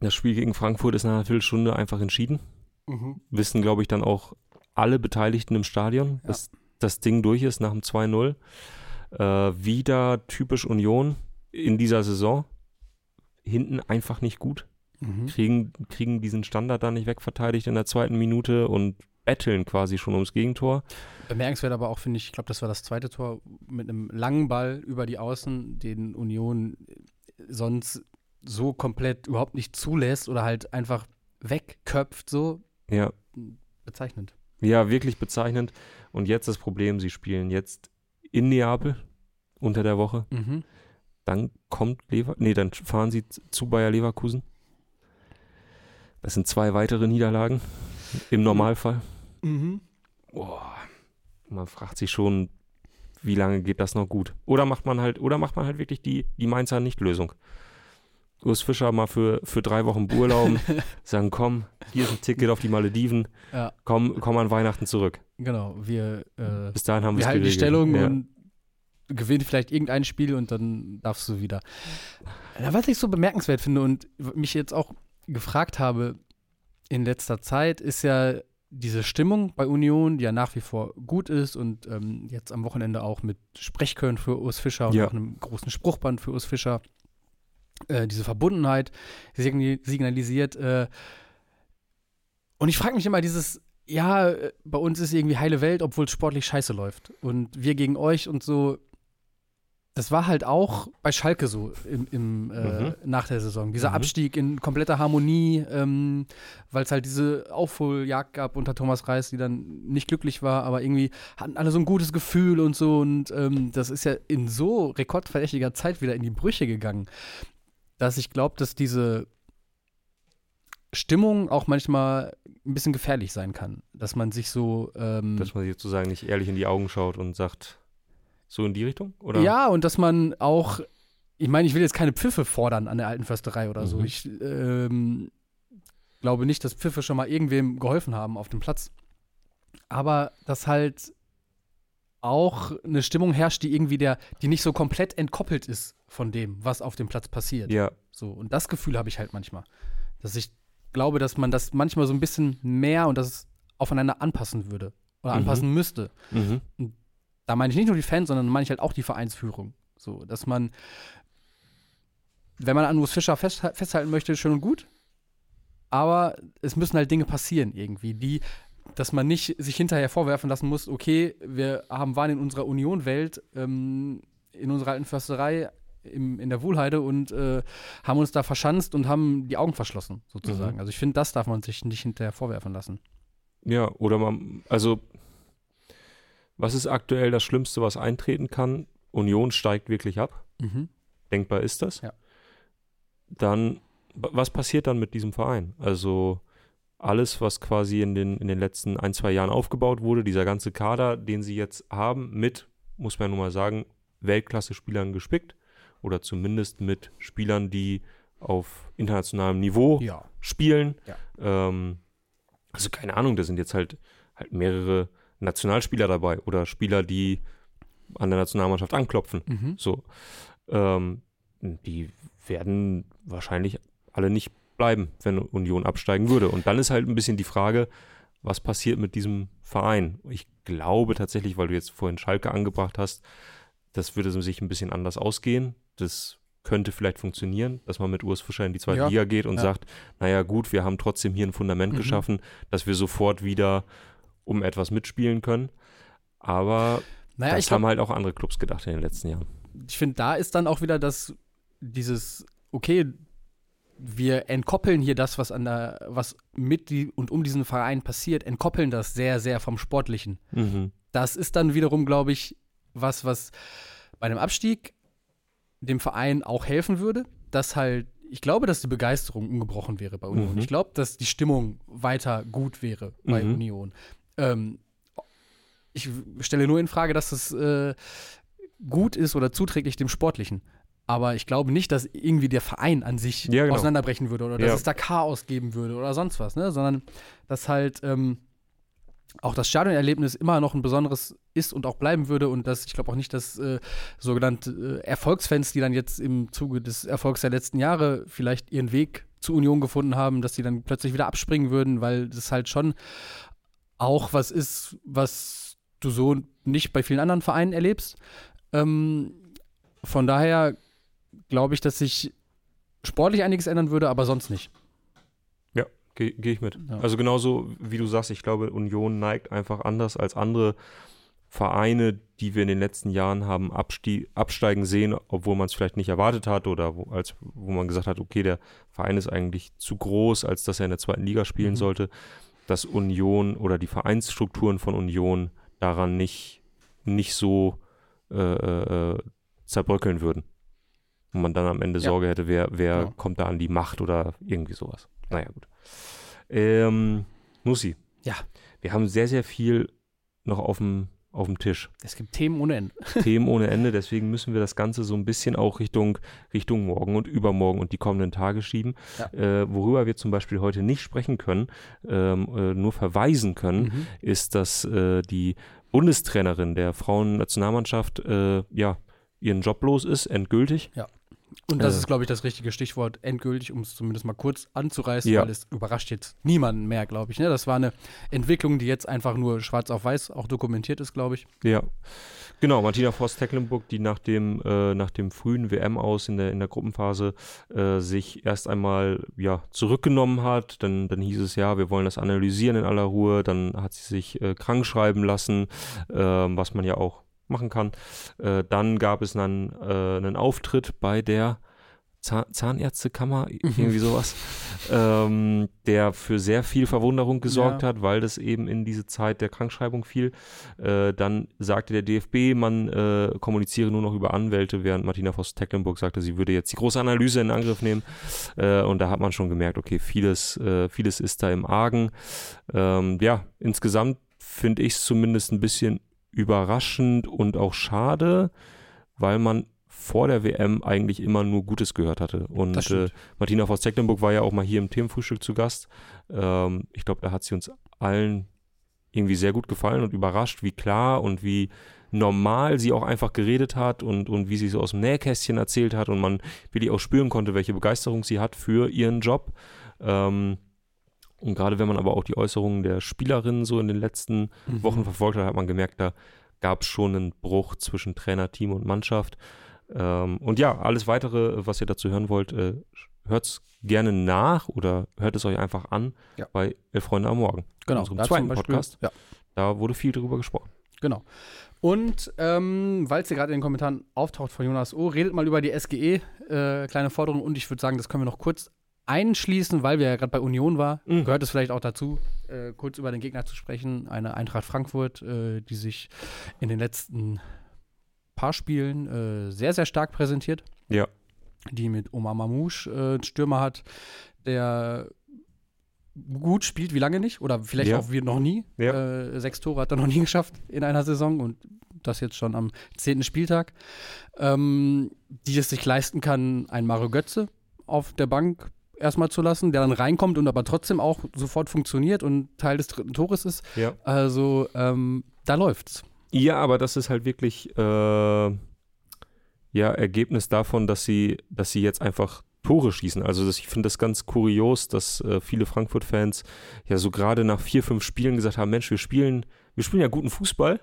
das Spiel gegen Frankfurt ist nach einer Viertelstunde einfach entschieden. Mhm. Wissen, glaube ich, dann auch alle Beteiligten im Stadion, ja. dass das Ding durch ist nach dem 2-0. Äh, wieder typisch Union in dieser Saison. Hinten einfach nicht gut. Mhm. Kriegen, kriegen diesen Standard da nicht wegverteidigt in der zweiten Minute und betteln quasi schon ums Gegentor. Bemerkenswert aber auch, finde ich, ich glaube, das war das zweite Tor mit einem langen Ball über die Außen, den Union sonst so komplett überhaupt nicht zulässt oder halt einfach wegköpft, so. Ja. Bezeichnend. Ja, wirklich bezeichnend. Und jetzt das Problem, sie spielen jetzt in Neapel unter der Woche. Mhm. Dann kommt Lever, nee, dann fahren sie zu Bayer Leverkusen. Das sind zwei weitere Niederlagen im Normalfall. Mhm. Boah, man fragt sich schon, wie lange geht das noch gut? Oder macht man halt, oder macht man halt wirklich die, die Mainzer Nichtlösung? Urs Fischer mal für, für drei Wochen Urlauben, sagen, komm, hier ist ein Ticket auf die Malediven, ja. komm, komm an Weihnachten zurück. Genau, wir, äh, Bis dahin haben wir halten die Stellung ja. und gewinnen vielleicht irgendein Spiel und dann darfst du wieder. Was ich so bemerkenswert finde und mich jetzt auch gefragt habe in letzter Zeit, ist ja diese Stimmung bei Union, die ja nach wie vor gut ist und ähm, jetzt am Wochenende auch mit Sprechköln für Urs Fischer und ja. auch einem großen Spruchband für Urs Fischer äh, diese Verbundenheit signalisiert. Äh, und ich frage mich immer, dieses, ja, bei uns ist irgendwie heile Welt, obwohl es sportlich scheiße läuft. Und wir gegen euch und so. Das war halt auch bei Schalke so im, im äh, mhm. nach der Saison. Dieser mhm. Abstieg in kompletter Harmonie, ähm, weil es halt diese Aufholjagd gab unter Thomas Reis, die dann nicht glücklich war, aber irgendwie hatten alle so ein gutes Gefühl und so. Und ähm, das ist ja in so rekordverdächtiger Zeit wieder in die Brüche gegangen dass ich glaube, dass diese Stimmung auch manchmal ein bisschen gefährlich sein kann. Dass man sich so. Ähm, dass man sich sozusagen nicht ehrlich in die Augen schaut und sagt, so in die Richtung? Oder? Ja, und dass man auch. Ich meine, ich will jetzt keine Pfiffe fordern an der alten Försterei oder mhm. so. Ich ähm, glaube nicht, dass Pfiffe schon mal irgendwem geholfen haben auf dem Platz. Aber dass halt auch eine Stimmung herrscht, die irgendwie der, die nicht so komplett entkoppelt ist von dem, was auf dem Platz passiert. Ja. So, und das Gefühl habe ich halt manchmal. Dass ich glaube, dass man das manchmal so ein bisschen mehr und das aufeinander anpassen würde oder mhm. anpassen müsste. Mhm. Und da meine ich nicht nur die Fans, sondern meine ich halt auch die Vereinsführung. So, dass man, wenn man an Urs Fischer fest, festhalten möchte, schön und gut. Aber es müssen halt Dinge passieren irgendwie, die dass man nicht sich hinterher vorwerfen lassen muss, okay, wir haben, waren in unserer Union-Welt, ähm, in unserer alten Försterei im, in der Wohlheide und äh, haben uns da verschanzt und haben die Augen verschlossen, sozusagen. Mhm. Also ich finde, das darf man sich nicht hinterher vorwerfen lassen. Ja, oder man, also was ist aktuell das Schlimmste, was eintreten kann? Union steigt wirklich ab. Mhm. Denkbar ist das. Ja. Dann, was passiert dann mit diesem Verein? Also alles, was quasi in den, in den letzten ein, zwei Jahren aufgebaut wurde, dieser ganze Kader, den sie jetzt haben, mit, muss man nun mal sagen, Weltklasse-Spielern gespickt oder zumindest mit Spielern, die auf internationalem Niveau Ja. spielen. Ja. Ähm, also keine Ahnung, da sind jetzt halt, halt mehrere Nationalspieler dabei oder Spieler, die an der Nationalmannschaft anklopfen. Mhm. So. Ähm, die werden wahrscheinlich alle nicht bleiben, wenn Union absteigen würde. Und dann ist halt ein bisschen die Frage, was passiert mit diesem Verein? Ich glaube tatsächlich, weil du jetzt vorhin Schalke angebracht hast, das würde sich ein bisschen anders ausgehen. Das könnte vielleicht funktionieren, dass man mit Urs Fischer in die zweite Ja, Liga geht und ja. sagt, naja gut, wir haben trotzdem hier ein Fundament Mhm. geschaffen, dass wir sofort wieder um etwas mitspielen können. Aber Naja, das haben halt auch andere Clubs gedacht in den letzten Jahren. ich finde, da ist dann auch wieder das, dieses, okay, wir entkoppeln hier das, was an der, was mit die und um diesen Verein passiert, entkoppeln das sehr, sehr vom Sportlichen. Mhm. Das ist dann wiederum, glaube ich, was, was bei einem Abstieg dem Verein auch helfen würde, dass halt, ich glaube, dass die Begeisterung ungebrochen wäre bei Union. Mhm. Ich glaube, dass die Stimmung weiter gut wäre bei Mhm. Union. Ähm, ich stelle nur in Frage, dass das äh, gut ist oder zuträglich dem Sportlichen. Aber ich glaube nicht, dass irgendwie der Verein an sich Ja, genau. auseinanderbrechen würde oder dass Ja. es da Chaos geben würde oder sonst was, ne? Sondern dass halt ähm, auch das Stadionerlebnis immer noch ein besonderes ist und auch bleiben würde und dass ich glaube auch nicht, dass äh, sogenannte äh, Erfolgsfans, die dann jetzt im Zuge des Erfolgs der letzten Jahre vielleicht ihren Weg zu Union gefunden haben, dass die dann plötzlich wieder abspringen würden, weil das halt schon auch was ist, was du so nicht bei vielen anderen Vereinen erlebst. Ähm, von daher glaube ich, dass sich sportlich einiges ändern würde, aber sonst nicht. Gehe geh ich mit. Ja. Also genauso wie du sagst, ich glaube, Union neigt einfach anders als andere Vereine, die wir in den letzten Jahren haben abstie absteigen sehen, obwohl man es vielleicht nicht erwartet hat oder wo, als, wo man gesagt hat, okay, der Verein ist eigentlich zu groß, als dass er in der zweiten Liga spielen Mhm. sollte, dass Union oder die Vereinsstrukturen von Union daran nicht, nicht so äh, äh, zerbröckeln würden. Und man dann am Ende Ja. Sorge hätte, wer, wer Genau. kommt da an die Macht oder irgendwie sowas. Naja, gut. Ähm, Nussi. Ja. Wir haben sehr, sehr viel noch auf dem, auf dem Tisch. Es gibt Themen ohne Ende. Themen ohne Ende, deswegen müssen wir das Ganze so ein bisschen auch Richtung, Richtung morgen und übermorgen und die kommenden Tage schieben. Äh, worüber wir zum Beispiel heute nicht sprechen können, ähm, äh, nur verweisen können, Mhm. ist, dass äh, die Bundestrainerin der Frauennationalmannschaft äh, ja ihren Job los ist, endgültig. Und das Äh. ist, glaube ich, das richtige Stichwort, endgültig, um es zumindest mal kurz anzureißen, Ja. weil es überrascht jetzt niemanden mehr, glaube ich. Ne? Das war eine Entwicklung, die jetzt einfach nur schwarz auf weiß auch dokumentiert ist, glaube ich. Ja. Genau, Martina Voss-Tecklenburg, die nach dem, äh, nach dem frühen WM aus in der, in der Gruppenphase äh, sich erst einmal ja, zurückgenommen hat. Dann, dann hieß es ja, wir wollen das analysieren in aller Ruhe. Dann hat sie sich äh, krank schreiben lassen, ähm, was man ja auch machen kann. Äh, dann gab es dann äh, einen Auftritt bei der Zahn Zahnärztekammer, irgendwie sowas, ähm, der für sehr viel Verwunderung gesorgt Ja. hat, weil das eben in diese Zeit der Krankschreibung fiel. Äh, dann sagte der DFB, man äh, kommuniziere nur noch über Anwälte, während Martina Voss-Tecklenburg sagte, sie würde jetzt die große Analyse in Angriff nehmen. Äh, und da hat man schon gemerkt, okay, vieles, äh, vieles ist da im Argen. Ähm, ja, insgesamt finde ich es zumindest ein bisschen überraschend und auch schade, weil man vor der WM eigentlich immer nur Gutes gehört hatte. Und äh. Martina Voss-Tecklenburg war ja auch mal hier im Themenfrühstück zu Gast. Ähm, ich glaube, da hat sie uns allen irgendwie sehr gut gefallen und überrascht, wie klar und wie normal sie auch einfach geredet hat und, und wie sie so aus dem Nähkästchen erzählt hat und man wirklich auch spüren konnte, welche Begeisterung sie hat für ihren Job. Ähm, und gerade wenn man aber auch die Äußerungen der Spielerinnen so in den letzten Mhm. Wochen verfolgt hat, hat man gemerkt, da gab es schon einen Bruch zwischen Trainer, Team und Mannschaft. Ähm, und ja, alles weitere, was ihr dazu hören wollt, äh, hört es gerne nach oder hört es euch einfach an Ja. bei Elf Freunde am Morgen. Genau, unserem zweiten Beispiel- Podcast. Ja, Da wurde viel drüber gesprochen. genau. Und ähm, weil es hier gerade in den Kommentaren auftaucht von Jonas O., redet mal über die SGE, äh, kleine Forderung. Und ich würde sagen, das können wir noch kurz einschließen, weil wir ja gerade bei Union war. Mhm. Gehört es vielleicht auch dazu, äh, kurz über den Gegner zu sprechen. Eine Eintracht Frankfurt, äh, die sich in den letzten paar Spielen äh, sehr, sehr stark präsentiert. Ja. Die mit Omar Mamouche äh, einen Stürmer hat, der gut spielt wie lange nicht oder vielleicht Ja. auch wie noch nie. Ja. Äh, sechs Tore hat er noch nie geschafft in einer Saison und das jetzt schon am zehnten Spieltag. Ähm, die es sich leisten kann, einen Mario Götze auf der Bank erstmal zu lassen, der dann reinkommt und aber trotzdem auch sofort funktioniert und Teil des dritten Tores ist. Ja. Also ähm, da läuft's. Ja, aber das ist halt wirklich äh, ja, Ergebnis davon, dass sie, dass sie jetzt einfach Tore schießen. Also das, ich finde das ganz kurios, dass äh, viele Frankfurt-Fans ja so gerade nach vier, fünf Spielen gesagt haben, Mensch, wir spielen, wir spielen ja guten Fußball,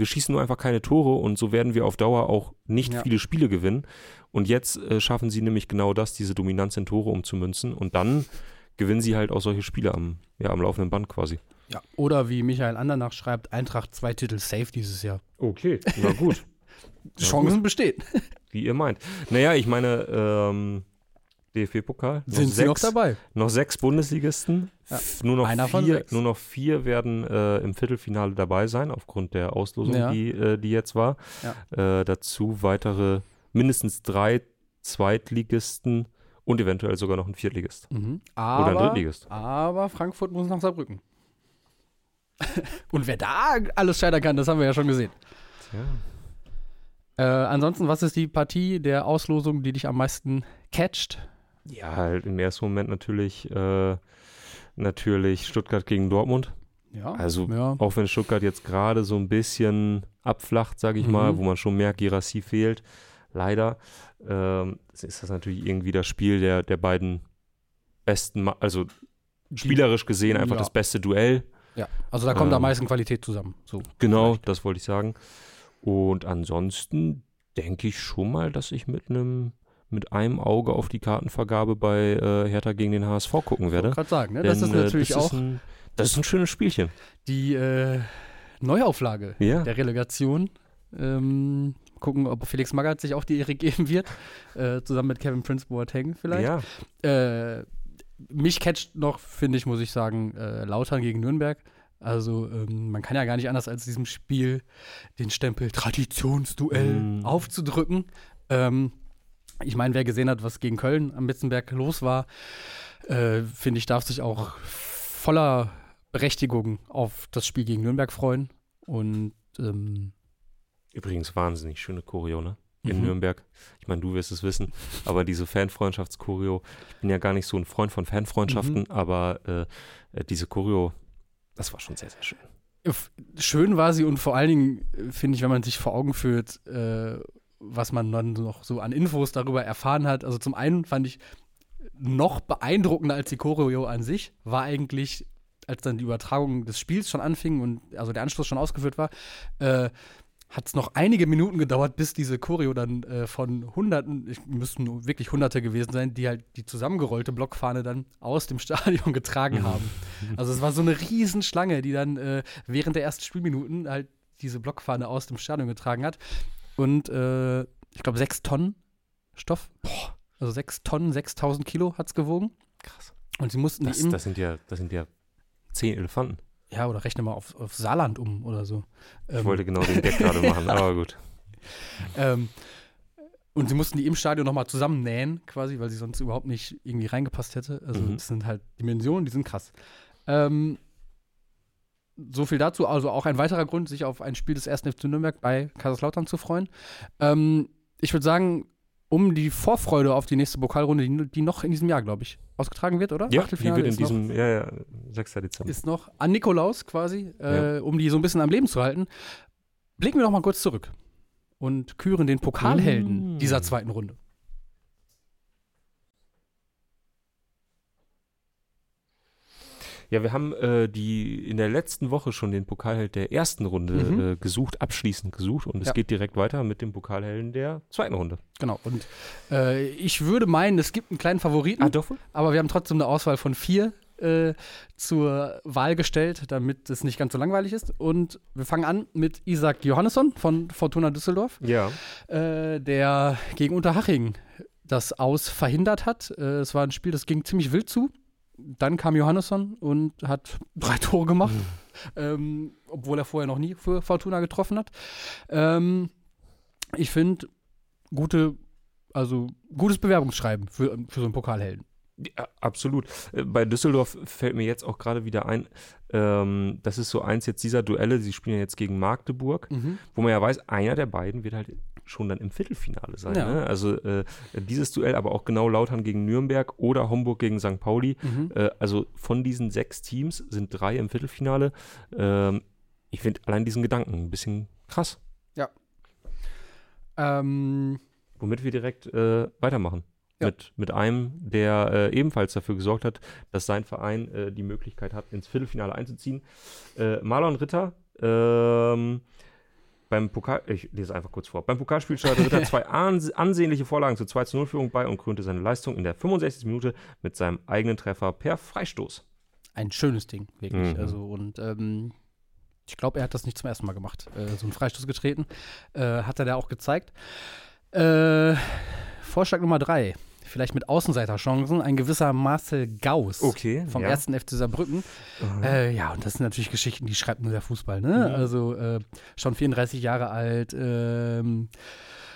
wir schießen nur einfach keine Tore und so werden wir auf Dauer auch nicht Ja. viele Spiele gewinnen. Und jetzt äh, schaffen sie nämlich genau das, diese Dominanz in Tore umzumünzen und dann gewinnen sie halt auch solche Spiele am, ja, am laufenden Band quasi. Ja. Oder wie Michael Andernach schreibt, Eintracht zwei Titel safe dieses Jahr. Okay, na gut. Chancen bestehen. Wie ihr meint. Naja, ich meine, ähm, DFB-Pokal. Sind sie noch sechs- dabei? Noch sechs Bundesligisten. Ja. Nur, noch vier, sechs. nur noch vier werden äh, im Viertelfinale dabei sein, aufgrund der Auslosung, Ja. die, äh, die jetzt war. Äh, dazu weitere mindestens drei Zweitligisten und eventuell sogar noch ein Viertligist. Mhm. Oder ein Aber, Drittligist. aber Frankfurt muss nach Saarbrücken. Und wer da alles scheitern kann, das haben wir ja schon gesehen. Tja. Äh, ansonsten, was ist die Partie der Auslosung, die dich am meisten catcht? Ja, halt im ersten Moment natürlich, äh, natürlich Stuttgart gegen Dortmund. Ja. Also ja. Auch wenn Stuttgart jetzt gerade so ein bisschen abflacht, sage ich Mhm. mal, wo man schon merkt, Girassi fehlt, leider, ähm, ist das natürlich irgendwie das Spiel der, der beiden besten, also spielerisch gesehen einfach Ja. das beste Duell. Ja, also da kommt am Ähm, meisten Qualität zusammen. So. Genau, Vielleicht. das wollte ich sagen. Und ansonsten denke ich schon mal, dass ich mit einem mit einem Auge auf die Kartenvergabe bei äh, Hertha gegen den HSV gucken Ich werde. wollte gerade sagen, ne? das Denn, ist äh, natürlich das auch Ist ein, das ist ein schönes Spielchen. die äh, Neuauflage Ja. der Relegation. Ähm, gucken, ob Felix Magath sich auch die Ehre geben wird. Äh, zusammen mit Kevin Prince Boateng vielleicht. Ja. Äh, mich catcht noch, finde ich, muss ich sagen, äh, Lautern gegen Nürnberg. Also ähm, man kann ja gar nicht anders als diesem Spiel den Stempel Traditionsduell Mm. aufzudrücken. Ähm, ich meine, wer gesehen hat, was gegen Köln am Betzenberg los war, äh, finde ich, darf sich auch voller Berechtigung auf das Spiel gegen Nürnberg freuen. Und ähm, Übrigens wahnsinnig schöne Choreo, ne? In Mhm. Nürnberg. Ich meine, du wirst es wissen, aber diese Fanfreundschaftschoreo, ich bin ja gar nicht so ein Freund von Fanfreundschaften, Mhm. aber äh, äh, diese Choreo, das war schon sehr, sehr schön. schön war sie und vor allen Dingen äh, finde ich, wenn man sich vor Augen führt, äh, was man dann noch so an Infos darüber erfahren hat. Also zum einen fand ich noch beeindruckender als die Choreo an sich, war eigentlich, als dann die Übertragung des Spiels schon anfing und also der Anschluss schon ausgeführt war, äh, hat es noch einige Minuten gedauert, bis diese Choreo dann äh, von Hunderten, es müssten wirklich Hunderte gewesen sein, die halt die zusammengerollte Blockfahne dann aus dem Stadion getragen haben. Also es war so eine Riesenschlange, die dann äh, während der ersten Spielminuten halt diese Blockfahne aus dem Stadion getragen hat. Und äh, ich glaube sechs Tonnen Stoff. Also sechs Tonnen, 6000 Kilo hat es gewogen. Krass. Und sie mussten Das, die im, das, sind ja, das sind ja zehn Elefanten. ja, oder rechne mal auf, auf Saarland um oder so. Ich Ähm, wollte genau den Deck gerade machen, aber gut. Ähm, und sie mussten die im Stadion nochmal zusammennähen, quasi, weil sie sonst überhaupt nicht irgendwie reingepasst hätte. Also, Mhm. das sind halt Dimensionen, die sind krass. Ähm, so viel dazu. Also, auch ein weiterer Grund, sich auf ein Spiel des 1. FC Nürnberg bei Kaiserslautern zu freuen. Ähm, ich würde sagen, um die Vorfreude auf die nächste Pokalrunde, die, die noch in diesem Jahr, glaube ich, ausgetragen wird, oder? Ja, die wird in ist noch- diesem, ja, ja, 6. Dezember. ist noch an Nikolaus quasi, äh, um die so ein bisschen am Leben zu halten. Blicken wir noch mal kurz zurück und küren den Pokalhelden Mm. dieser zweiten Runde. Ja, wir haben äh, die in der letzten Woche schon den Pokalheld der ersten Runde Mhm. äh, gesucht, abschließend gesucht und es Ja. geht direkt weiter mit dem Pokalhelden der zweiten Runde. Genau. Und äh, ich würde meinen, es gibt einen kleinen Favoriten, wohl? aber wir haben trotzdem eine Auswahl von vier äh, zur Wahl gestellt, damit es nicht ganz so langweilig ist. Und wir fangen an mit Isaac Johannesson von Fortuna Düsseldorf. Ja. äh, der gegen Unterhaching das Aus verhindert hat. Äh, es war ein Spiel, das ging ziemlich wild zu. Dann kam Johannesson und hat drei Tore gemacht, ähm, obwohl er vorher noch nie für Fortuna getroffen hat. Ähm, ich finde, gute, also gutes Bewerbungsschreiben für, für so einen Pokalhelden. Ja, absolut. Äh, bei Düsseldorf fällt mir jetzt auch gerade wieder ein, ähm, das ist so eins jetzt dieser Duelle, sie spielen ja jetzt gegen Magdeburg, mhm. wo man ja weiß, einer der beiden wird halt schon dann im Viertelfinale sein. Ja. Ne? Also äh, dieses Duell, aber auch genau Lautern gegen Nürnberg oder Homburg gegen St. Pauli. Mhm. Äh, also von diesen sechs Teams sind drei im Viertelfinale. Ähm, ich finde allein diesen Gedanken ein bisschen krass. Ja. Ähm. Womit wir direkt äh, weitermachen. Ja. Mit, mit einem, der äh, ebenfalls dafür gesorgt hat, dass sein Verein äh, die Möglichkeit hat, ins Viertelfinale einzuziehen. Äh, Marlon Ritter, ähm, beim Pokal, ich lese einfach kurz vor. Beim Pokalspiel steuerte Ritter zwei ansehnliche Vorlagen zur 2 0 Führung bei und krönte seine Leistung in der 65. Minute mit seinem eigenen Treffer per Freistoß. Ein schönes Ding, wirklich. Mhm. Also, und ähm, ich glaube, er hat das nicht zum ersten Mal gemacht. Äh, so einen Freistoß getreten. Äh, hat er da auch gezeigt. Äh, Vorschlag Nummer drei vielleicht mit Außenseiterchancen, ein gewisser Marcel Gauss okay, vom ja. 1. FC Saarbrücken. Äh, ja, und das sind natürlich Geschichten, die schreibt nur der Fußball. Ne? Mhm. Also äh, schon 34 Jahre alt, äh,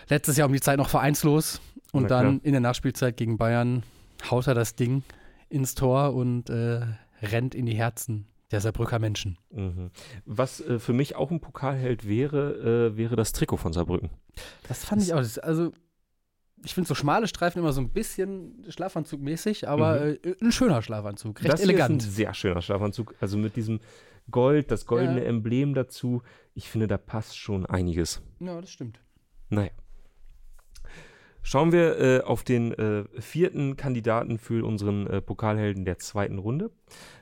letztes Jahr um die Zeit noch vereinslos und dann in der Nachspielzeit gegen Bayern haut er das Ding ins Tor und äh, rennt in die Herzen der Saarbrücker Menschen. Mhm. Was äh, für mich auch ein Pokalheld wäre, äh, wäre das Trikot von Saarbrücken. Das fand das ich auch. Also ich finde so schmale Streifen immer so ein bisschen Schlafanzugmäßig, aber mhm. äh, ein schöner Schlafanzug, recht das elegant. Das ist ein sehr schöner Schlafanzug, also mit diesem Gold, das goldene ja. Emblem dazu. Ich finde, da passt schon einiges. Ja, das stimmt. Naja. Schauen wir äh, auf den äh, vierten Kandidaten für unseren äh, Pokalhelden der zweiten Runde.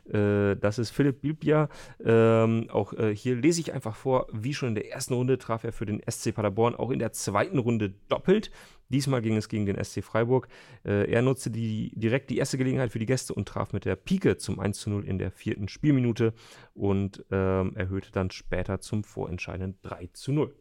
Äh, das ist Philipp Bilbia. Ähm, auch äh, hier lese ich einfach vor, wie schon in der ersten Runde traf er für den SC Paderborn, auch in der zweiten Runde doppelt. Diesmal ging es gegen den SC Freiburg. Äh, er nutzte die, direkt die erste Gelegenheit für die Gäste und traf mit der Pike zum 1 zu 0 in der vierten Spielminute und ähm, erhöhte dann später zum vorentscheidenden 3 zu 0.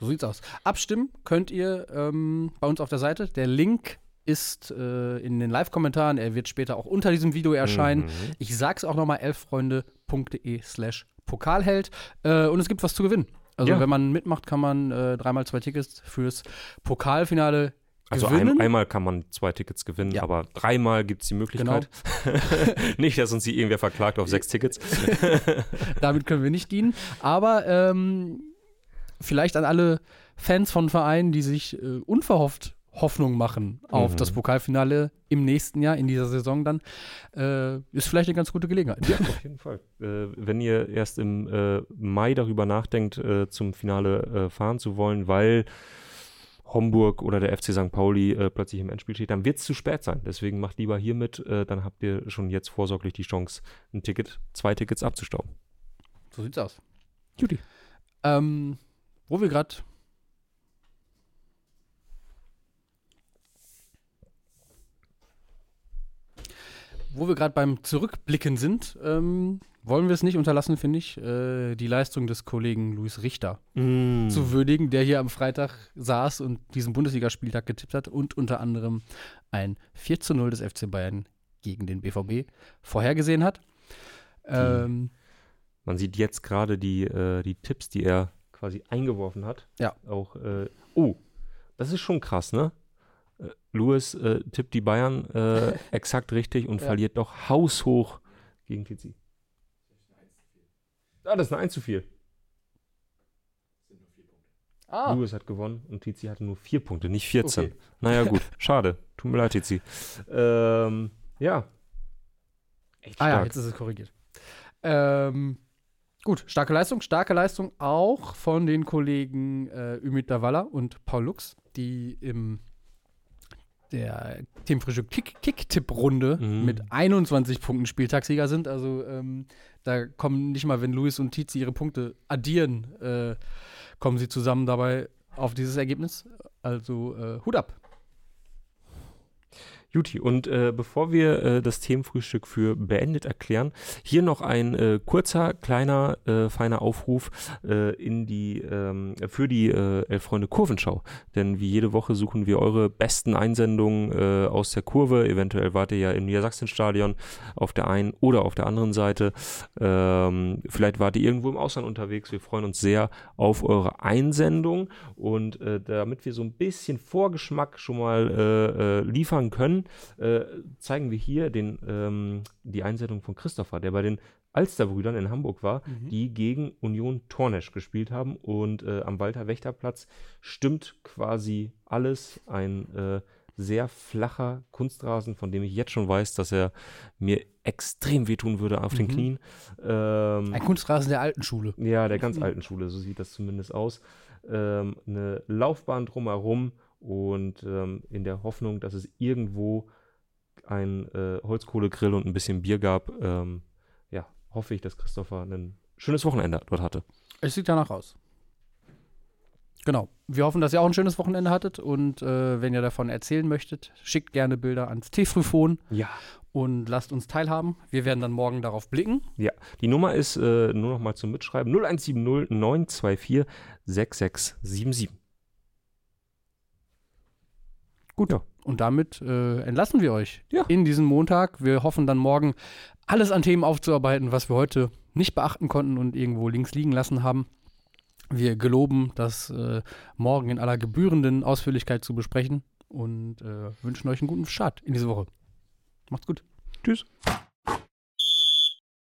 So sieht's aus. Abstimmen könnt ihr ähm, bei uns auf der Seite. Der Link ist äh, in den Live-Kommentaren. Er wird später auch unter diesem Video erscheinen. Mhm. Ich sag's auch nochmal: elffreunde.de slash Pokalheld. Äh, und es gibt was zu gewinnen. Also, ja. wenn man mitmacht, kann man äh, dreimal zwei Tickets fürs Pokalfinale also ein, einmal kann man zwei Tickets gewinnen, ja. aber dreimal gibt es die Möglichkeit. Genau. nicht, dass uns hier irgendwer verklagt auf sechs Tickets. Damit können wir nicht dienen. Aber ähm, vielleicht an alle Fans von Vereinen, die sich äh, unverhofft Hoffnung machen auf mhm. das Pokalfinale im nächsten Jahr, in dieser Saison dann, äh, ist vielleicht eine ganz gute Gelegenheit. Ja, auf jeden Fall. Äh, wenn ihr erst im äh, Mai darüber nachdenkt, äh, zum Finale äh, fahren zu wollen, weil Homburg oder der FC St. Pauli äh, plötzlich im Endspiel steht, dann wird es zu spät sein. Deswegen macht lieber hier mit, dann habt ihr schon jetzt vorsorglich die Chance, ein Ticket, zwei Tickets abzustauben. So sieht's aus. Judy. Ähm, wo wir gerade wo wir gerade beim Zurückblicken sind, ähm, wollen wir es nicht unterlassen, finde ich, äh, die Leistung des Kollegen Luis Richter mm. zu würdigen, der hier am Freitag saß und diesen Bundesligaspieltag getippt hat und unter anderem ein 4 zu 0 des FC Bayern gegen den BVB vorhergesehen hat. Ähm, Man sieht jetzt gerade die, äh, die Tipps, die er quasi eingeworfen hat. Ja. Auch, äh, oh, das ist schon krass, ne? Äh, Lewis äh, tippt die Bayern äh, exakt richtig und ja. verliert doch haushoch gegen Tizi. Ah, das ist eine 1 zu 4. Ah. Lewis hat gewonnen und Tizi hatte nur 4 Punkte, nicht 14. Okay. Naja, gut. Schade. Tut mir leid, Tizi. Ähm, ja. Echt stark. Ah ja, jetzt ist es korrigiert. Ähm, Gut, starke Leistung, starke Leistung auch von den Kollegen äh, Ümit Davala und Paul Lux, die im der Teamfrühstück Kick-Tipp-Runde mhm. mit 21 Punkten Spieltagssieger sind. Also ähm, da kommen nicht mal, wenn Luis und Tizi ihre Punkte addieren, äh, kommen sie zusammen dabei auf dieses Ergebnis. Also äh, Hut ab. Juti, und äh, bevor wir äh, das Themenfrühstück für beendet erklären, hier noch ein äh, kurzer, kleiner, äh, feiner Aufruf äh, in die, ähm, für die äh, Elf Freunde Kurvenschau. Denn wie jede Woche suchen wir eure besten Einsendungen aus der Kurve. Eventuell wart ihr ja im Niedersachsen-Stadion auf der einen oder auf der anderen Seite. Ähm, vielleicht wart ihr irgendwo im Ausland unterwegs. Wir freuen uns sehr auf eure Einsendung. Und damit wir so ein bisschen Vorgeschmack schon mal liefern können, Äh, zeigen wir hier den, ähm, die Einsendung von Christopher, der bei den Alsterbrüdern in Hamburg war, Mhm. die gegen Union Tornesch gespielt haben. Und äh, am Walter-Wächter-Platz stimmt quasi alles. Ein äh, sehr flacher Kunstrasen, von dem ich jetzt schon weiß, dass er mir extrem wehtun würde auf den Mhm. Knien. Ähm, Ein Kunstrasen der alten Schule. ja, der ganz alten Schule, so sieht das zumindest aus. Ähm, eine Laufbahn drumherum und ähm, in der Hoffnung, dass es irgendwo ein äh, Holzkohlegrill und ein bisschen Bier gab, ähm, ja, hoffe ich, dass Christopher ein schönes Wochenende dort hatte. Es sieht danach aus. Genau. Wir hoffen, dass ihr auch ein schönes Wochenende hattet und äh, wenn ihr davon erzählen möchtet, schickt gerne Bilder ans T-Frühphon Ja. und lasst uns teilhaben. Wir werden dann morgen darauf blicken. Ja, die Nummer ist äh, nur noch mal zum Mitschreiben 0170 924 6677. Gut. Ja. Und damit äh, entlassen wir euch Ja. in diesen Montag. Wir hoffen dann morgen alles an Themen aufzuarbeiten, was wir heute nicht beachten konnten und irgendwo links liegen lassen haben. Wir geloben, das äh, morgen in aller gebührenden Ausführlichkeit zu besprechen und äh, wünschen euch einen guten Start in diese Woche. Macht's gut. Tschüss.